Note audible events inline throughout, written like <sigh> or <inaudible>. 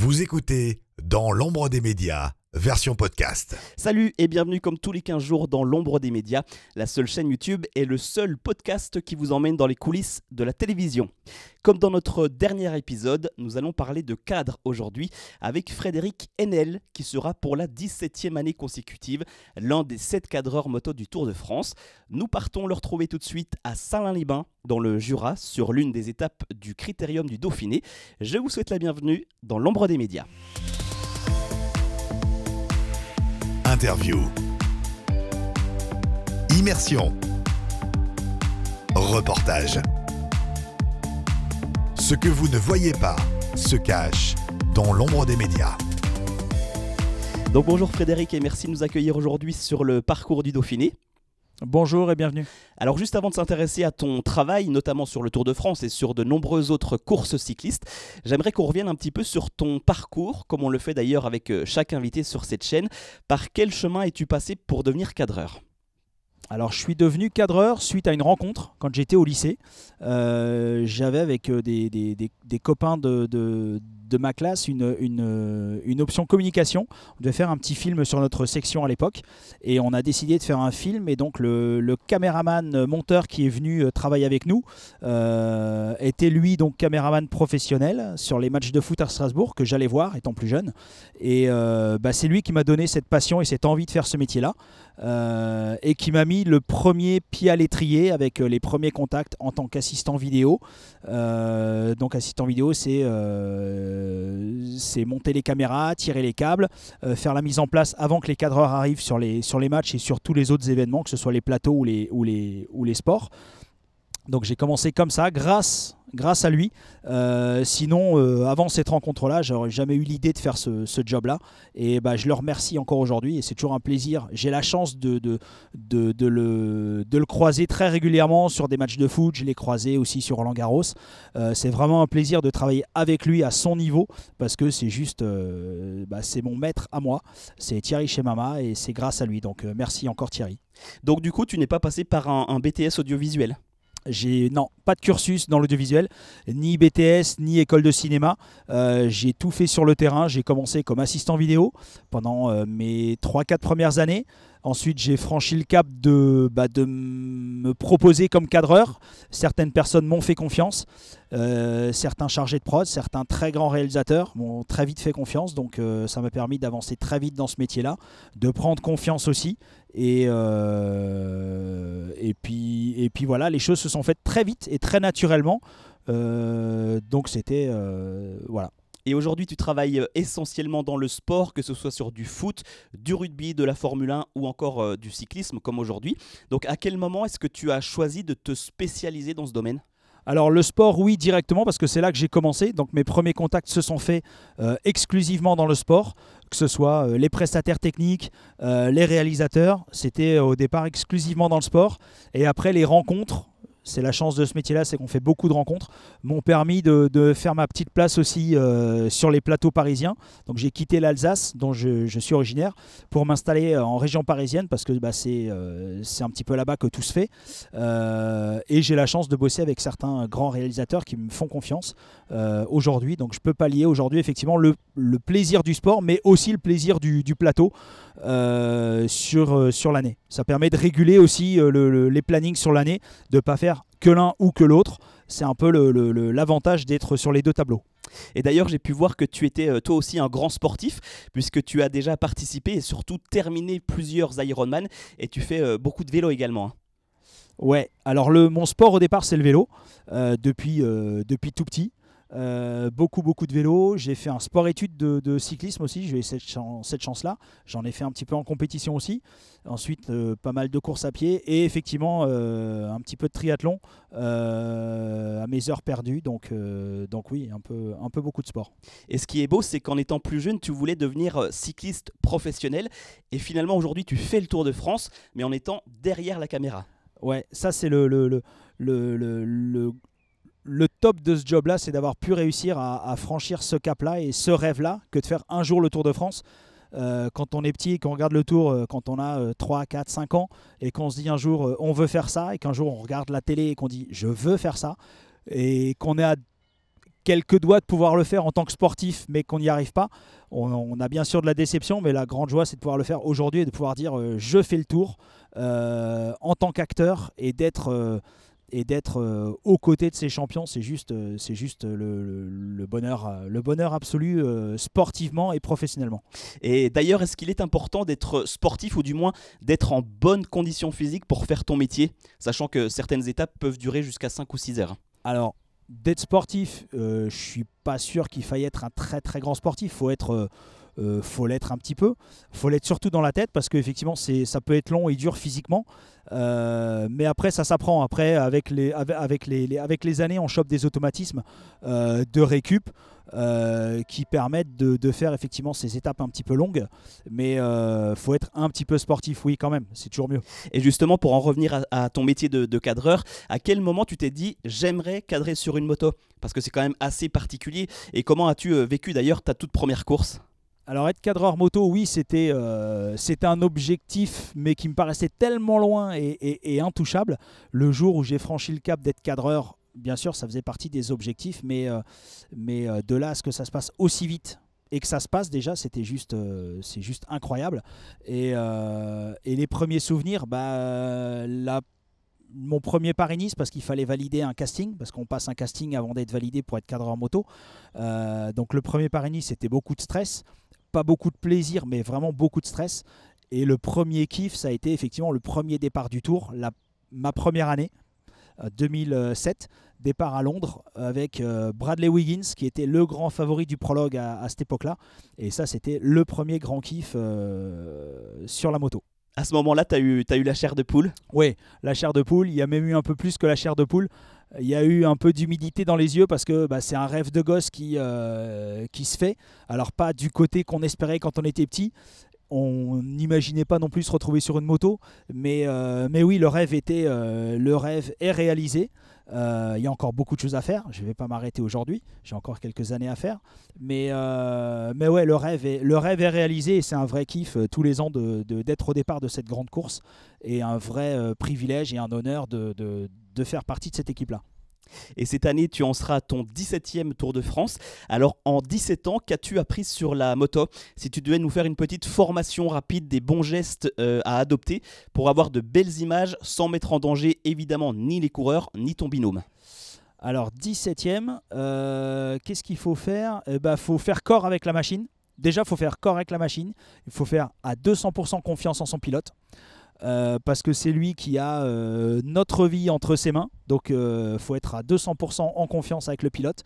Vous écoutez Dans l'ombre des médias, version podcast. Salut et bienvenue comme tous les 15 jours dans l'ombre des médias, la seule chaîne YouTube et le seul podcast qui vous emmène dans les coulisses de la télévision. Comme dans notre dernier épisode, nous allons parler de cadre aujourd'hui avec Frédéric Enel qui sera pour la 17e année consécutive l'un des 7 cadreurs moto du Tour de France. Nous partons le retrouver tout de suite à Saint-Lin-les-Bains dans le Jura sur l'une des étapes du Critérium du Dauphiné. Je vous souhaite la bienvenue dans l'ombre des médias. Interview. Immersion. Reportage. Ce que vous ne voyez pas se cache dans l'ombre des médias. Donc bonjour Frédéric et merci de nous accueillir aujourd'hui sur le parcours du Dauphiné. Bonjour et bienvenue. Alors juste avant de s'intéresser à ton travail, notamment sur le Tour de France et sur de nombreuses autres courses cyclistes, j'aimerais qu'on revienne un petit peu sur ton parcours, comme on le fait d'ailleurs avec euh, chaque invité sur cette chaîne. Par quel chemin es-tu passé pour devenir cadreur? Alors, je suis devenu cadreur suite à une rencontre quand j'étais au lycée. Euh, j'avais avec euh, des, des, des, copains de, de, de ma classe une, une, option communication. On devait faire un petit film sur notre section à l'époque et on a décidé de faire un film. Et donc le, caméraman euh, monteur qui est venu euh, travailler avec nous euh, était lui donc caméraman professionnel sur les matchs de foot à Strasbourg que j'allais voir étant plus jeune. Et bah, c'est lui qui m'a donné cette passion et cette envie de faire ce métier-là. Et qui m'a mis le premier pied à l'étrier avec les premiers contacts en tant qu'assistant vidéo. Donc assistant vidéo, c'est c'est monter les caméras, tirer les câbles, euh, faire la mise en place avant que les cadreurs arrivent sur les, sur les matchs et sur tous les autres événements, que ce soit les plateaux ou les, ou les, ou les sports. Donc j'ai commencé comme ça, grâce, grâce à lui. Euh, sinon, euh, avant cette rencontre-là, j'aurais jamais eu l'idée de faire ce, job-là. Et bah, je le remercie encore aujourd'hui. Et c'est toujours un plaisir. J'ai la chance de, de, de, le, de le croiser très régulièrement sur des matchs de foot. Je l'ai croisé aussi sur Roland Garros. Euh, c'est vraiment un plaisir de travailler avec lui à son niveau parce que c'est juste, bah, c'est mon maître à moi. C'est Thierry Chemama et c'est grâce à lui. Donc merci encore Thierry. Donc du coup, tu n'es pas passé par un BTS audiovisuel? J'ai non pas de cursus dans l'audiovisuel, ni BTS, ni école de cinéma. Euh, j'ai tout fait sur le terrain. J'ai commencé comme assistant vidéo pendant euh, mes 3-4 premières années. Ensuite, j'ai franchi le cap de, bah, me proposer comme cadreur. Certaines personnes m'ont fait confiance. Euh, certains chargés de prod, certains très grands réalisateurs m'ont très vite fait confiance. Donc, euh, ça m'a permis d'avancer très vite dans ce métier-là, de prendre confiance aussi. Et, euh, puis, voilà, les choses se sont faites très vite et très naturellement. Donc, c'était. voilà. Et aujourd'hui, tu travailles euh, essentiellement dans le sport, que ce soit sur du foot, du rugby, de la Formule 1 ou encore euh, du cyclisme comme aujourd'hui. Donc à quel moment est-ce que tu as choisi de te spécialiser dans ce domaine? Alors le sport, oui, directement, parce que c'est là que j'ai commencé. Donc mes premiers contacts se sont faits euh, exclusivement dans le sport, que ce soit les prestataires techniques, les réalisateurs. C'était au départ exclusivement dans le sport. Et après les rencontres. C'est la chance de ce métier-là, c'est qu'on fait beaucoup de rencontres, m'ont permis de, faire ma petite place aussi euh, sur les plateaux parisiens. Donc j'ai quitté l'Alsace, dont je, suis originaire, pour m'installer euh, en région parisienne, parce que bah, c'est euh, c'est un petit peu là-bas que tout se fait. Et j'ai la chance de bosser avec certains grands réalisateurs qui me font confiance aujourd'hui. Donc je peux pallier aujourd'hui effectivement le, plaisir du sport, mais aussi le plaisir du, plateau sur l'année. Ça permet de réguler aussi euh, le- le- les plannings sur l'année, de ne pas faire que l'un ou que l'autre. C'est un peu l'avantage d'être sur les deux tableaux. Et d'ailleurs, j'ai pu voir que tu étais euh, toi aussi un grand sportif, puisque tu as déjà participé et surtout terminé plusieurs Ironman, et tu fais euh, beaucoup de vélo également. hein. Ouais, alors le, mon sport au départ c'est le vélo, depuis, depuis tout petit. Euh, beaucoup beaucoup de vélo, j'ai fait un sport études de, de cyclisme aussi, j'ai eu cette, chan- cette chance-là. J'en ai fait un petit peu en compétition aussi. Ensuite, euh, pas mal de courses à pied et effectivement euh, un petit peu de triathlon à mes heures perdues. Donc, donc oui, un peu, un peu beaucoup de sport. Et ce qui est beau, c'est qu'en étant plus jeune, tu voulais devenir cycliste professionnel, et finalement aujourd'hui, tu fais le Tour de France, mais en étant derrière la caméra. Ouais, ça c'est le, le, le, le, le, top de ce job-là, c'est d'avoir pu réussir à, franchir ce cap-là et ce rêve-là que de faire un jour le Tour de France. Euh, quand on est petit et qu'on regarde le tour, euh, quand on a euh, 3, 4, 5 ans, et qu'on se dit un jour euh, on veut faire ça, et qu'un jour on regarde la télé et qu'on dit je veux faire ça, et qu'on est à quelques doigts de pouvoir le faire en tant que sportif, mais qu'on n'y arrive pas. On, a bien sûr de la déception, mais la grande joie, c'est de pouvoir le faire aujourd'hui et de pouvoir dire je fais le tour en tant qu'acteur et d'être et d'être aux côtés de ces champions, c'est juste, c'est juste le, bonheur, le bonheur absolu sportivement et professionnellement. Et d'ailleurs, est-ce qu'il est important d'être sportif ou du moins d'être en bonne condition physique pour faire ton métier, sachant que certaines étapes peuvent durer jusqu'à 5 ou 6 heures? Alors, d'être sportif, euh, je suis pas sûr qu'il faille être un très très grand sportif. Faut être, euh, euh, faut l'être un petit peu. Faut l'être surtout dans la tête parce qu'effectivement ça peut être long et dur physiquement. mais après ça s'apprend. Après avec les, avec, les, avec les années on chope des automatismes de récup. Euh, qui permettent de, faire effectivement ces étapes un petit peu longues. Mais euh, faut être un petit peu sportif, oui, quand même, c'est toujours mieux. Et justement, pour en revenir à, ton métier de, cadreur, à quel moment tu t'es dit j'aimerais cadrer sur une moto? Parce que c'est quand même assez particulier. Et comment as-tu euh, vécu d'ailleurs ta toute première course? Alors être cadreur moto, oui, c'était euh, un objectif, mais qui me paraissait tellement loin et intouchable. Le jour où j'ai franchi le cap d'être cadreur bien sûr, ça faisait partie des objectifs, mais, euh, euh, de là à ce que ça se passe aussi vite et que ça se passe déjà, c'était juste incroyable. Et, les premiers souvenirs, bah, mon premier Paris-Nice, parce qu'il fallait valider un casting, parce qu'on passe un casting avant d'être validé pour être cadreur moto. donc le premier Paris-Nice, c'était beaucoup de stress, pas beaucoup de plaisir, mais vraiment beaucoup de stress. Et le premier kiff, ça a été effectivement le premier départ du tour, ma première année, 2007 départ à Londres avec euh, Bradley Wiggins qui était le grand favori du prologue à, cette époque-là. Et ça, c'était le premier grand kiff euh, sur la moto. À ce moment-là, tu as eu, as eu la chair de poule? Oui, la chair de poule. Il y a même eu un peu plus que la chair de poule. Il y a eu un peu d'humidité dans les yeux parce que bah, c'est un rêve de gosse qui, euh, qui se fait. Alors pas du côté qu'on espérait quand on était petit, on n'imaginait pas non plus se retrouver sur une moto, mais, euh, mais oui, le rêve était, euh, le rêve est réalisé. Euh, il y a encore beaucoup de choses à faire. Je ne vais pas m'arrêter aujourd'hui. J'ai encore quelques années à faire. Mais, mais ouais, le rêve, est, réalisé et c'est un vrai kiff tous les ans d'être au départ de cette grande course et un vrai privilège et un honneur de, de faire partie de cette équipe-là. Et cette année, tu en seras à ton 17e Tour de France. Alors, en 17 ans, qu'as-tu appris sur la moto? Si tu devais nous faire une petite formation rapide des bons gestes euh, à adopter pour avoir de belles images sans mettre en danger évidemment ni les coureurs ni ton binôme. Alors, 17e, euh, qu'est-ce qu'il faut faire? Il eh ben, faut faire corps avec la machine. Déjà, il faut faire corps avec la machine. Il faut faire à 200% confiance en son pilote. Euh, parce que c'est lui qui a euh, notre vie entre ses mains. Donc il euh, faut être à 200% en confiance avec le pilote.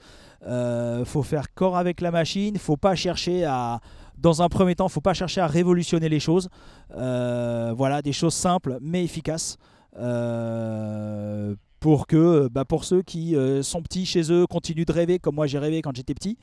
Il faut faire corps avec la machine. Faut pas chercher à... Dans un premier temps, faut pas chercher à révolutionner les choses. voilà, des choses simples mais efficaces pour que bah, pour ceux qui sont petits chez eux continuent de rêver comme moi j'ai rêvé quand j'étais petit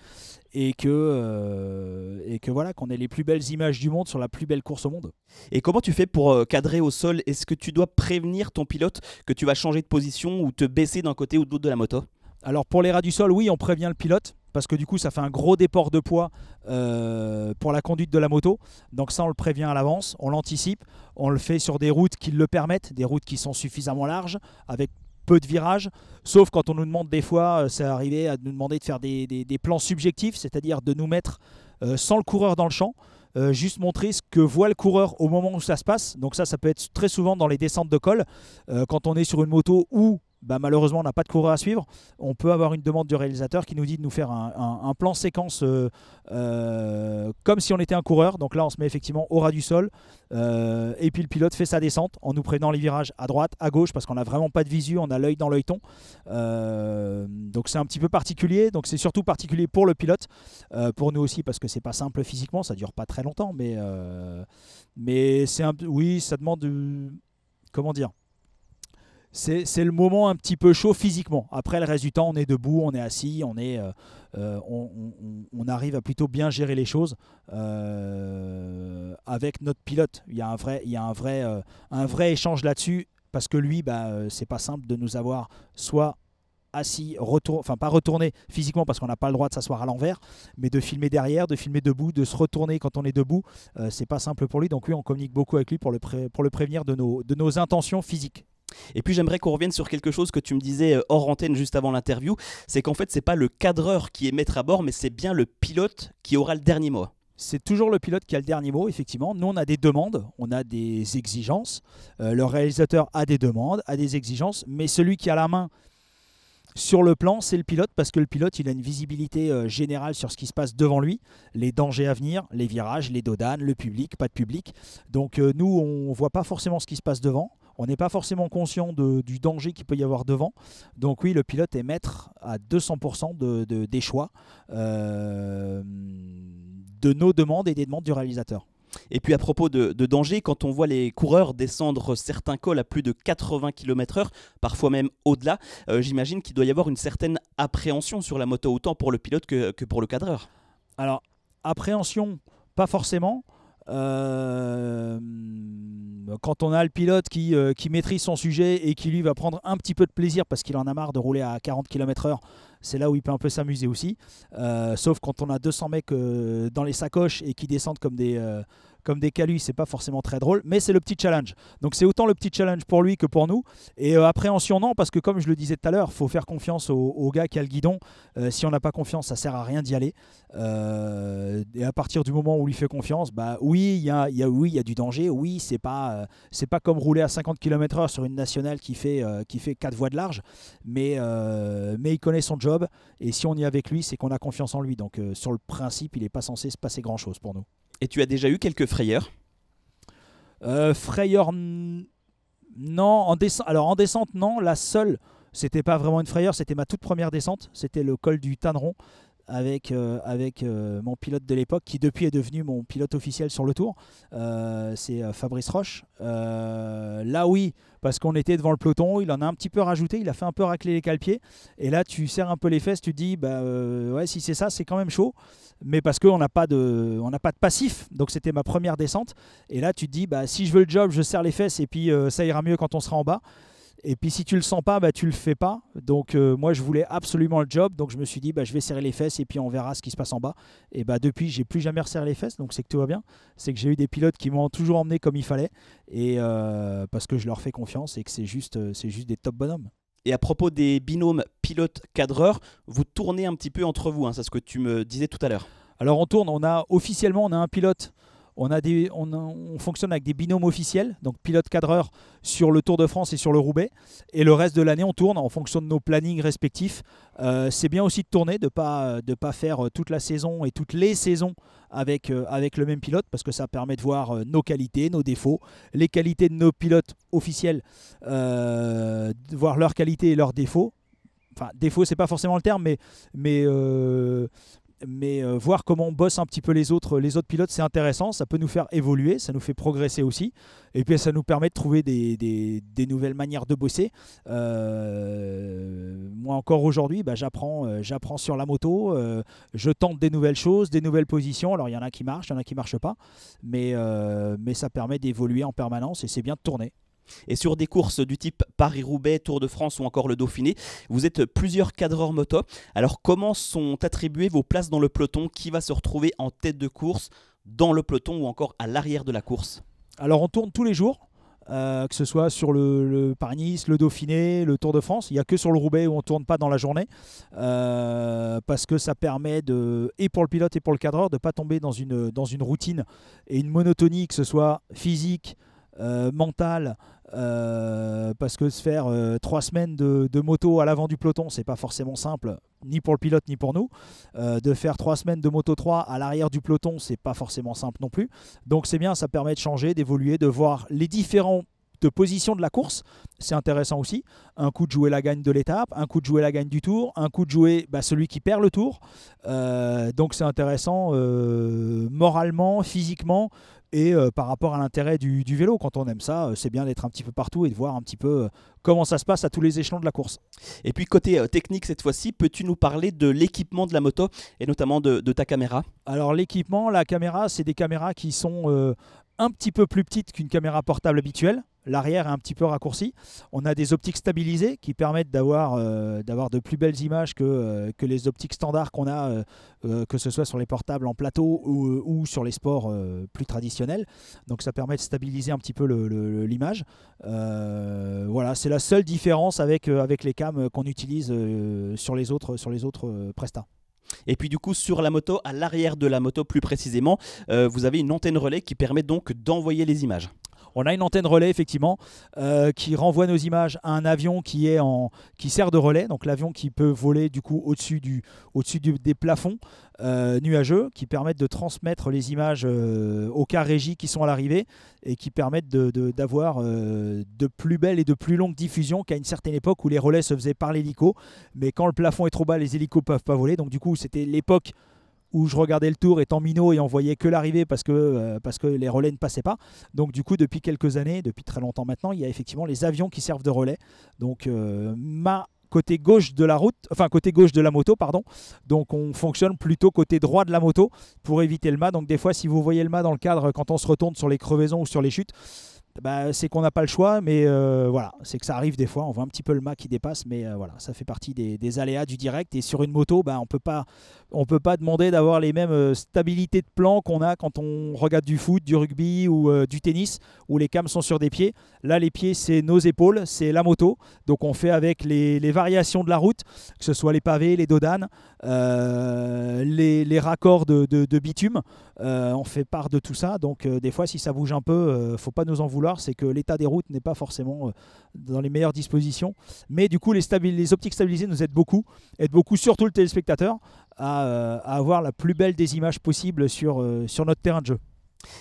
et que, euh, et que voilà, qu'on ait les plus belles images du monde sur la plus belle course au monde. Et comment tu fais pour euh, cadrer au sol? Est-ce que tu dois prévenir ton pilote que tu vas changer de position ou te baisser d'un côté ou de l'autre de la moto? Alors pour les rats du sol, oui, on prévient le pilote parce que du coup ça fait un gros déport de poids euh, pour la conduite de la moto. Donc ça on le prévient à l'avance, on l'anticipe, on le fait sur des routes qui le permettent, des routes qui sont suffisamment larges, avec peu de virages, sauf quand on nous demande des fois, c'est euh, arrivé à nous demander de faire des, plans subjectifs, c'est-à-dire de nous mettre euh, sans le coureur dans le champ, euh, juste montrer ce que voit le coureur au moment où ça se passe. Donc ça, ça peut être très souvent dans les descentes de col, quand on est sur une moto où bah, malheureusement on n'a pas de coureur à suivre, on peut avoir une demande du réalisateur qui nous dit de nous faire un, plan séquence euh, euh, comme si on était un coureur. Donc là on se met effectivement au ras du sol euh, et puis le pilote fait sa descente en nous prenant les virages à droite, à gauche parce qu'on n'a vraiment pas de visu, on a l'œil dans l'œilleton. donc c'est un petit peu particulier, donc c'est surtout particulier pour le pilote, pour nous aussi parce que c'est pas simple physiquement, ça dure pas très longtemps, mais, mais c'est un oui ça demande comment dire c'est le moment un petit peu chaud physiquement. Après, le reste du temps, on est debout, on est assis, on, est, euh, euh, on, arrive à plutôt bien gérer les choses euh, avec notre pilote. Il y a un vrai, il y a un vrai, un vrai échange là-dessus parce que lui, bah, c'est pas simple de nous avoir soit assis, retour, enfin pas retourné physiquement parce qu'on n'a pas le droit de s'asseoir à l'envers, mais de filmer derrière, de filmer debout, de se retourner quand on est debout, c'est pas simple pour lui. Donc oui, on communique beaucoup avec lui pour le, prévenir de nos intentions physiques. Et puis j'aimerais qu'on revienne sur quelque chose que tu me disais euh, hors antenne juste avant l'interview, c'est qu'en fait c'est pas le cadreur qui est maître à bord, mais c'est bien le pilote qui aura le dernier mot. C'est toujours le pilote qui a le dernier mot, effectivement. Nous, on a des demandes, on a des exigences. Euh, le réalisateur a des demandes, a des exigences, mais celui qui a la main sur le plan, c'est le pilote, parce que le pilote, il a une visibilité euh, générale sur ce qui se passe devant lui, les dangers à venir, les virages, les dodanes, le public, pas de public. Donc nous, on ne voit pas forcément ce qui se passe devant on n'est pas forcément conscient du danger qu'il peut y avoir devant. Donc oui, le pilote est maître à 200% de, des choix euh, de nos demandes et des demandes du réalisateur. Et puis à propos de, danger, quand on voit les coureurs descendre certains cols à plus de 80 km/h, parfois même au-delà, euh, j'imagine qu'il doit y avoir une certaine appréhension sur la moto, autant pour le pilote que, que pour le cadreur. Alors, appréhension, pas forcément. Euh, quand on a le pilote qui, euh, qui, maîtrise son sujet et qui lui va prendre un petit peu de plaisir parce qu'il en a marre de rouler à 40 km/h, c'est là où il peut un peu s'amuser aussi. Euh, sauf quand on a 200 mecs dans les sacoches et qui descendent comme des, comme des calus, c'est pas forcément très drôle, mais c'est le petit challenge. Donc c'est autant le petit challenge pour lui que pour nous. Et euh, appréhension, non, parce que comme je le disais tout à l'heure, faut faire confiance au, gars qui a le guidon. Euh, si on n'a pas confiance, ça sert à rien d'y aller. Euh, et à partir du moment où on lui fait confiance, bah oui, il y a, y a, du danger. Oui, c'est pas, pas comme rouler à 50 km/h sur une nationale qui fait, qui fait 4 voies de large, mais, mais il connaît son job. Et si on y est avec lui, c'est qu'on a confiance en lui. Donc sur le principe, il n'est pas censé se passer grand chose pour nous. Et tu as déjà eu quelques frayeurs? Euh, Frayeur, non. En descente, alors en descente, non. La seule, c'était pas vraiment une frayeur, c'était ma toute première descente. C'était le col du Tanneron avec, euh, avec euh, mon pilote de l'époque, qui depuis est devenu mon pilote officiel sur le tour. Euh, c'est Fabrice Roche. là, oui, parce qu'on était devant le peloton, il en a un petit peu rajouté, il a fait un peu racler les cale-pieds. Et là, tu serres un peu les fesses, tu te dis, bah ouais, si c'est ça, c'est quand même chaud. Mais parce qu'on n'a pas, de, pas de passif, donc c'était ma première descente. Et là, tu te dis, bah, si je veux le job, je serre les fesses et puis ça ira mieux quand on sera en bas. Et puis si tu le sens pas, bah, tu le fais pas. Donc euh, moi je voulais absolument le job, donc je me suis dit bah, je vais serrer les fesses et puis on verra ce qui se passe en bas. Et bah depuis j'ai plus jamais resserré les fesses, donc c'est que tout va bien. C'est que j'ai eu des pilotes qui m'ont toujours emmené comme il fallait et euh, parce que je leur fais confiance et que c'est juste euh, c'est juste des top bonhommes. Et à propos des binômes pilote-cadreur, vous tournez un petit peu entre vous, hein, c'est ce que tu me disais tout à l'heure. Alors on tourne, on a officiellement on a un pilote on, fonctionne avec des binômes officiels, donc pilote-cadreur sur le Tour de France et sur le Roubaix. Et le reste de l'année, on tourne en fonction de nos plannings respectifs. Euh, c'est bien aussi de tourner, de ne pas, faire euh, toute la saison et toutes les saisons avec, euh, avec le même pilote, parce que ça permet de voir nos qualités, nos défauts, les qualités de nos pilotes officiels, voir leurs qualités et leurs défauts enfin défauts c'est pas forcément le terme mais mais euh, voir comment on bosse un petit peu les autres, les autres pilotes, c'est intéressant. Ça peut nous faire évoluer, ça nous fait progresser aussi. Et puis ça nous permet de trouver des, nouvelles manières de bosser. Euh, moi encore aujourd'hui, bah, j'apprends, euh, j'apprends sur la moto, je tente des nouvelles choses, des nouvelles positions. Alors il y en a qui marchent, il y en a qui marchent pas, mais ça permet d'évoluer en permanence et c'est bien de tourner. Et sur des courses du type Paris-Roubaix, Tour de France ou encore le Dauphiné, vous êtes plusieurs cadreurs moto. Alors comment sont attribuées vos places dans le peloton? Qui va se retrouver en tête de course, dans le peloton ou encore à l'arrière de la course? Alors on tourne tous les jours. Euh, que ce soit sur le, Paris-Nice, le Dauphiné, le Tour de France. Il n'y a que sur le Roubaix où on ne tourne pas dans la journée, euh, parce que ça permet, de, et pour le pilote et pour le cadreur, de ne pas tomber dans une, dans une routine et une monotonie, que ce soit physique, euh, mentale euh, parce que se faire euh, trois semaines de, moto à l'avant du peloton, c'est pas forcément simple, ni pour le pilote ni pour nous. Euh, de faire trois semaines de moto 3 à l'arrière du peloton, c'est pas forcément simple non plus. Donc c'est bien, ça permet de changer, d'évoluer, de voir les différents de de la course, c'est intéressant aussi. Un coup de jouer la gagne de l'étape, un coup de jouer la gagne du tour, un coup de jouer bah, celui qui perd le tour. donc c'est intéressant moralement, physiquement, et euh, par rapport à l'intérêt du, vélo, quand on aime ça, euh, c'est bien d'être un petit peu partout et de voir un petit peu euh, comment ça se passe à tous les échelons de la course. Et puis côté technique cette fois-ci, peux-tu nous parler de l'équipement de la moto et notamment de, ta caméra? Alors l'équipement, la caméra, c'est des caméras qui sont un petit peu plus petites qu'une caméra portable habituelle. L'arrière est un petit peu raccourci. On a des optiques stabilisées qui permettent d'avoir euh, de plus belles images que, euh, que les optiques standards qu'on a, euh, que ce soit sur les portables en plateau ou, sur les sports plus traditionnels. Donc ça permet de stabiliser un petit peu l'image. voilà, c'est la seule différence avec, les cams qu'on utilise sur les autres, sur les autres prestats. Et puis du coup sur la moto, à l'arrière de la moto plus précisément, vous avez une antenne relais qui permet donc d'envoyer les images. On a une antenne relais effectivement euh, qui renvoie nos images à un avion qui sert de relais, donc l'avion qui peut voler du coup au-dessus des plafonds euh, nuageux qui permettent de transmettre les images euh, aux cas régis qui sont à l'arrivée et qui permettent d'avoir de, de, plus belles et de plus longues diffusions qu'à une certaine époque où les relais se faisaient par l'hélico, mais quand le plafond est trop bas, les hélicos peuvent pas voler. Donc du coup, c'était l'époque où je regardais le tour étant minot et on voyait que l'arrivée parce que, euh, parce que les relais ne passaient pas. Donc du coup, depuis quelques années, depuis très longtemps maintenant, il y a effectivement les avions qui servent de relais. Donc euh, ma côté gauche de la route, enfin côté gauche de la moto, pardon. Donc on fonctionne plutôt côté droit de la moto pour éviter le mât. Donc des fois, si vous voyez le mât dans le cadre quand on se retourne sur les crevaisons ou sur les chutes, bah, c'est qu'on n'a pas le choix, mais euh, voilà, c'est que ça arrive des fois. On voit un petit peu le mât qui dépasse, mais euh, voilà, ça fait partie des, aléas du direct. Et sur une moto, bah, on peut pas, on peut pas demander d'avoir les mêmes euh, stabilités de plan qu'on a quand on regarde du foot, du rugby ou du tennis, où les cams sont sur des pieds. Là, les pieds, c'est nos épaules, c'est la moto. Donc on fait avec les, variations de la route, que ce soit les pavés, les dodanes, les, raccords de, bitume. on fait part de tout ça. Donc des fois, si ça bouge un peu, faut pas nous en vouloir c'est que l'état des routes n'est pas forcément euh, dans les meilleures dispositions. Mais du coup, les, optiques stabilisées nous aident beaucoup, aident beaucoup surtout le téléspectateur à, euh, avoir la plus belle des images possibles sur, euh, sur notre terrain de jeu.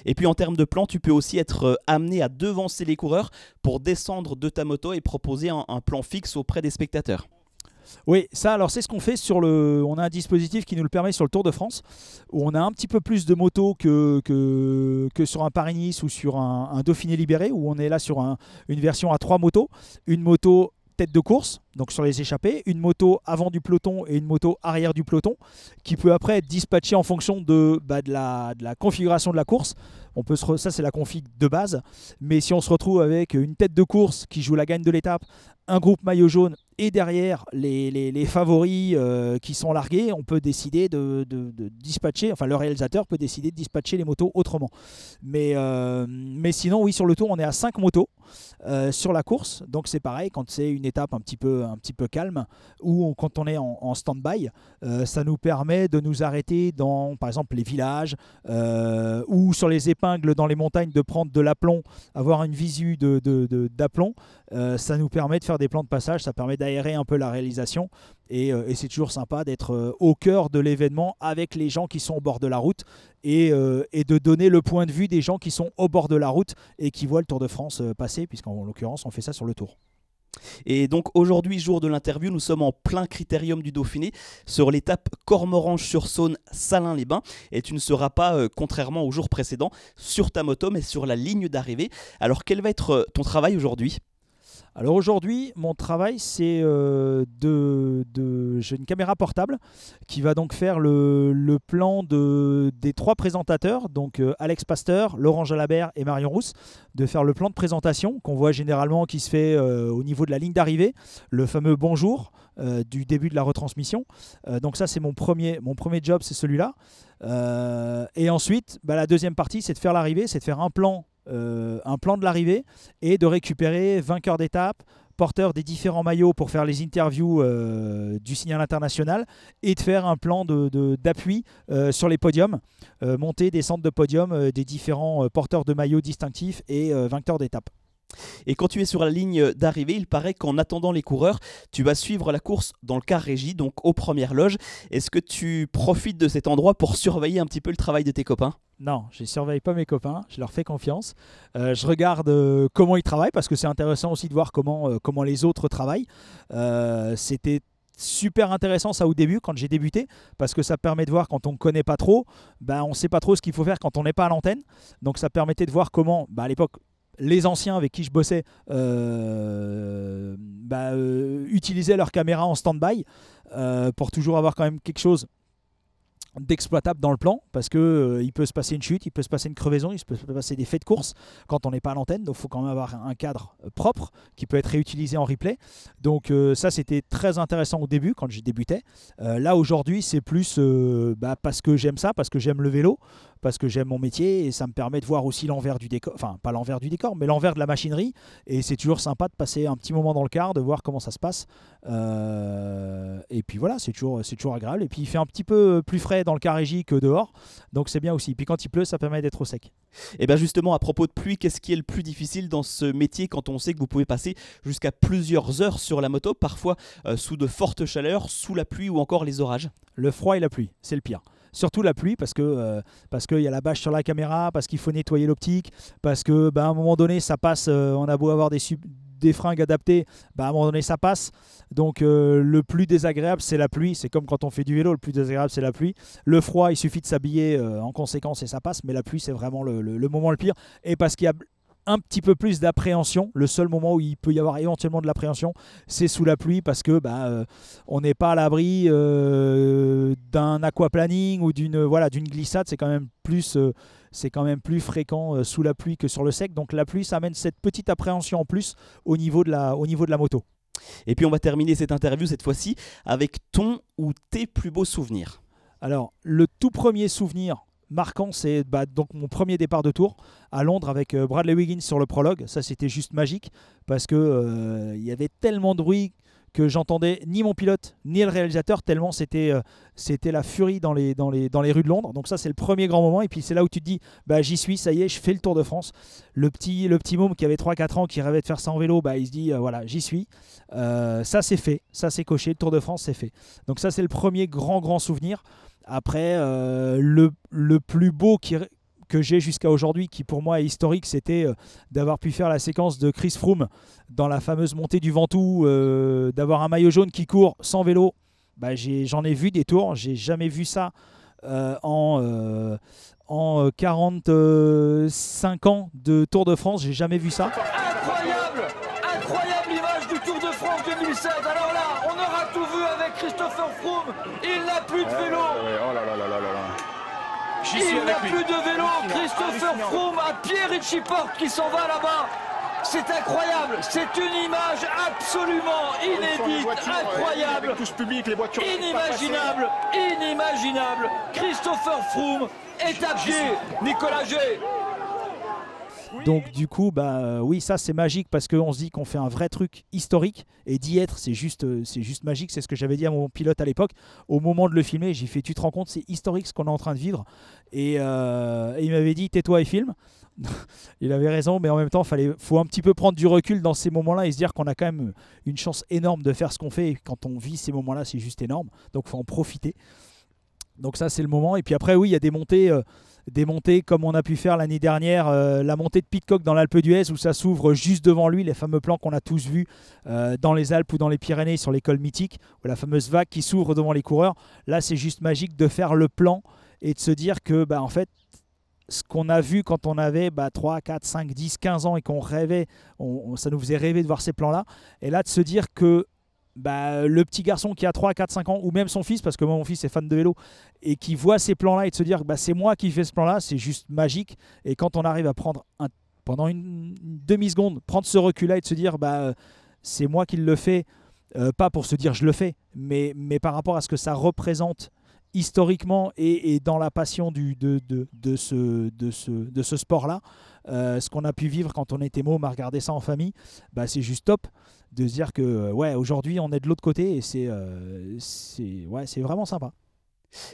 Et puis en termes de plan, tu peux aussi être amené à devancer les coureurs pour descendre de ta moto et proposer un plan fixe auprès des spectateurs. Oui, ça, alors c'est ce qu'on fait sur le. On a un dispositif qui nous le permet sur le Tour de France, où on a un petit peu plus de motos que, que, sur un Paris-Nice ou sur un, Dauphiné libéré, où on est là sur une version à trois motos. Une moto tête de course, donc sur les échappées, une moto avant du peloton et une moto arrière du peloton, qui peut après être dispatchée en fonction de, bah, la, configuration de la course. On peut se ça c'est la config de base, mais si on se retrouve avec une tête de course qui joue la gagne de l'étape, un groupe maillot jaune et derrière les, favoris euh, qui sont largués, on peut décider de, dispatcher, enfin le réalisateur peut décider de dispatcher les motos autrement. Mais, euh, mais sinon, oui, sur le tour, on est à 5 motos euh, sur la course. Donc c'est pareil, quand c'est une étape un petit peu, un petit peu calme ou quand on est en, stand-by, ça nous permet de nous arrêter dans, par exemple, les villages ou sur les épingles dans les montagnes, de prendre de l'aplomb, avoir une visu d'aplomb. ça nous permet de faire des plans de passage, ça permet d'aérer un peu la réalisation. Euh, et, c'est toujours sympa d'être euh, au cœur de l'événement avec les gens qui sont au bord de la route et, euh, et, de donner le point de vue des gens qui sont au bord de la route et qui voient le Tour de France passer, puisqu'en l'occurrence on fait ça sur le Tour. Et donc aujourd'hui, jour de l'interview, nous sommes en plein critérium du Dauphiné sur l'étape Cormoranche-sur-Saône, Salins-les-Bains. Et tu ne seras pas, contrairement au jour précédent, sur ta moto, mais sur la ligne d'arrivée. Alors quel va être ton travail aujourd'hui? Alors aujourd'hui, mon travail, c'est euh, de, J'ai une caméra portable qui va donc faire le, plan de, des trois présentateurs, donc euh, Alex Pasteur, Laurent Jalabert et Marion Rousse, de faire le plan de présentation qu'on voit généralement qui se fait euh, au niveau de la ligne d'arrivée, le fameux bonjour du début de la retransmission. donc ça, c'est mon premier, mon premier job, c'est celui-là. et ensuite, bah, la deuxième partie, c'est de faire l'arrivée, c'est de faire un plan un plan de l'arrivée et de récupérer vainqueur d'étape, porteur des différents maillots pour faire les interviews euh, du signal international et de faire un plan d'appui euh, sur les podiums, monter des centres de podium des différents porteurs de maillots distinctifs et vainqueurs d'étape. Et quand tu es sur la ligne d'arrivée, il paraît qu'en attendant les coureurs, tu vas suivre la course dans le car régie, donc aux premières loges. Est-ce que tu profites de cet endroit pour surveiller un petit peu le travail de tes copains? Non, je ne surveille pas mes copains, je leur fais confiance. Euh, je regarde euh, comment ils travaillent parce que c'est intéressant aussi de voir comment, euh, les autres travaillent. C'était super intéressant ça au début quand j'ai débuté parce que ça permet de voir quand on ne connaît pas trop, ben, on ne sait pas trop ce qu'il faut faire quand on n'est pas à l'antenne. Donc ça permettait de voir comment, ben, à l'époque, les anciens avec qui je bossais bah, utilisaient leur caméra en stand-by pour toujours avoir quand même quelque chose d'exploitable dans le plan parce que euh, il peut se passer une chute, il peut se passer une crevaison, il peut se passer des faits de course quand on n'est pas à l'antenne. Donc il faut quand même avoir un cadre euh, propre qui peut être réutilisé en replay. Donc euh, ça c'était très intéressant au début quand j'ai débuté. là aujourd'hui c'est plus bah, parce que j'aime ça, parce que j'aime le vélo, parce que j'aime mon métier et ça me permet de voir aussi l'envers du décor, enfin pas l'envers du décor, mais l'envers de la machinerie. Et c'est toujours sympa de passer un petit moment dans le car, de voir comment ça se passe. Euh, et puis voilà, c'est toujours, c'est toujours agréable. Et puis il fait un petit peu plus frais dans le car régie que dehors, donc c'est bien aussi. Puis quand il pleut, ça permet d'être au sec. Et bien justement, à propos de pluie, qu'est-ce qui est le plus difficile dans ce métier quand on sait que vous pouvez passer jusqu'à plusieurs heures sur la moto, parfois euh, sous de fortes chaleurs, sous la pluie ou encore les orages? Le froid et la pluie, c'est le pire surtout la pluie parce que euh, parce qu'il y a la bâche sur la caméra, parce qu'il faut nettoyer l'optique, parce que bah, à un moment donné ça passe, euh, on a beau avoir des, des fringues adaptées, bah, à un moment donné ça passe. Donc euh, le plus désagréable c'est la pluie, c'est comme quand on fait du vélo, le plus désagréable c'est la pluie. Le froid il suffit de s'habiller en conséquence et ça passe, mais la pluie c'est vraiment le, le moment le pire. Et parce qu'il y a un petit peu plus d'appréhension. Le seul moment où il peut y avoir éventuellement de l'appréhension, c'est sous la pluie parce que bah, euh, on n'est pas à l'abri euh, d'un aquaplaning ou d'une voilà d'une glissade. C'est quand même plus euh, c'est quand même plus fréquent sous la pluie que sur le sec. Donc la pluie, ça amène cette petite appréhension en plus au niveau de la, au niveau de la moto. Et puis on va terminer cette interview cette fois-ci avec ton ou tes plus beaux souvenirs. Alors le tout premier souvenir marquant, c'est bah, donc mon premier départ de tour à Londres avec euh, Bradley Wiggins sur le prologue. Ça, c'était juste magique parce que euh, y avait tellement de bruit que j'entendais ni mon pilote ni le réalisateur tellement c'était euh, c'était la furie dans les, dans, les, dans les rues de Londres. Donc ça c'est le premier grand moment et puis c'est là où tu te dis bah j'y suis, ça y est, je fais le Tour de France. Le petit le petit môme qui avait 3 4 ans qui rêvait de faire ça en vélo, bah il se dit voilà, j'y suis. ça c'est fait, ça c'est coché, le Tour de France c'est fait. Donc ça c'est le premier grand grand souvenir. Après, euh, le, le, plus beau que j'ai jusqu'à aujourd'hui, qui pour moi est historique, c'était euh, d'avoir pu faire la séquence de Chris Froome dans la fameuse montée du Ventoux, euh, d'avoir un maillot jaune qui court sans vélo. Bah, J'en ai, vu des tours, j'ai jamais vu ça en, en 45 ans de Tour de France, j'ai jamais vu ça. Incroyable Incroyable image du Tour de France 2007 Alors là, on aura tout vu avec Christopher Froome, il n'a plus de vélo il n'a plus de vélo. Christopher Froome à Pierre Richie Porte qui s'en va là-bas. C'est incroyable, c'est une image absolument inédite, incroyable, inimaginable, inimaginable. Christopher Froome est à pied, Nicolas G. Donc du coup, bah euh, oui, ça c'est magique parce qu'on se dit qu'on fait un vrai truc historique et d'y être, c'est juste, euh, c'est juste magique. C'est ce que j'avais dit à mon pilote à l'époque. Au moment de le filmer, j'ai fait, tu te rends compte, c'est historique ce qu'on est en train de vivre. Et, euh, il m'avait dit, tais-toi et filme. <laughs> il avait raison, mais en même temps, il faut un petit peu prendre du recul dans ces moments-là et se dire qu'on a quand même une chance énorme de faire ce qu'on fait. Et quand on vit ces moments-là, c'est juste énorme. Donc faut en profiter. Donc ça, c'est le moment. Et puis après, oui, il y a des montées des montées comme on a pu faire l'année dernière, euh, la montée de Pitcock dans l'Alpe d'Huez où ça s'ouvre juste devant lui, les fameux plans qu'on a tous vus euh, dans les Alpes ou dans les Pyrénées sur l'école mythique, ou la fameuse vague qui s'ouvre devant les coureurs. Là, c'est juste magique de faire le plan et de se dire que, bah, en fait, ce qu'on a vu quand on avait bah, 3, 4, 5, 10, 15 ans et qu'on rêvait, ça nous faisait rêver de voir ces plans-là. Et là, de se dire que bah, le petit garçon qui a 3, 4, 5 ans, ou même son fils, parce que moi mon fils est fan de vélo, et qui voit ces plans-là et de se dire bah, c'est moi qui fais ce plan-là, c'est juste magique. Et quand on arrive à prendre un, pendant une, demi-seconde, prendre ce recul-là et de se dire bah, c'est moi qui le fais, euh, pas pour se dire je le fais, mais, par rapport à ce que ça représente historiquement et, dans la passion de ce sport-là, euh, ce qu'on a pu vivre quand on était môme à regarder ça en famille, bah, c'est juste top de se dire que euh, ouais, aujourd'hui on est de l'autre côté et c'est euh, c'est ouais, vraiment sympa.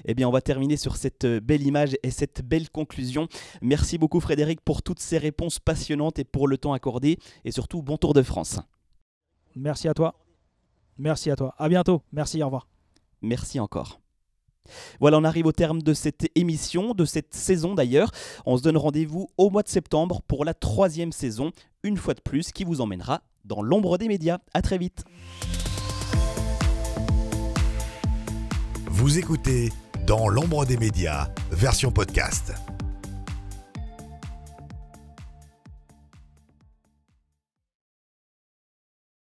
Eh bien, on va terminer sur cette euh, belle image et cette belle conclusion. Merci beaucoup Frédéric pour toutes ces réponses passionnantes et pour le temps accordé et surtout bon Tour de France. Merci à toi. Merci à toi. À bientôt. Merci, au revoir. Merci encore. Voilà, on arrive au terme de cette émission, de cette saison d'ailleurs. On se donne rendez-vous au mois de septembre pour la troisième saison, une fois de plus, qui vous emmènera dans l'ombre des médias. À très vite. Vous écoutez Dans l'ombre des médias, version podcast.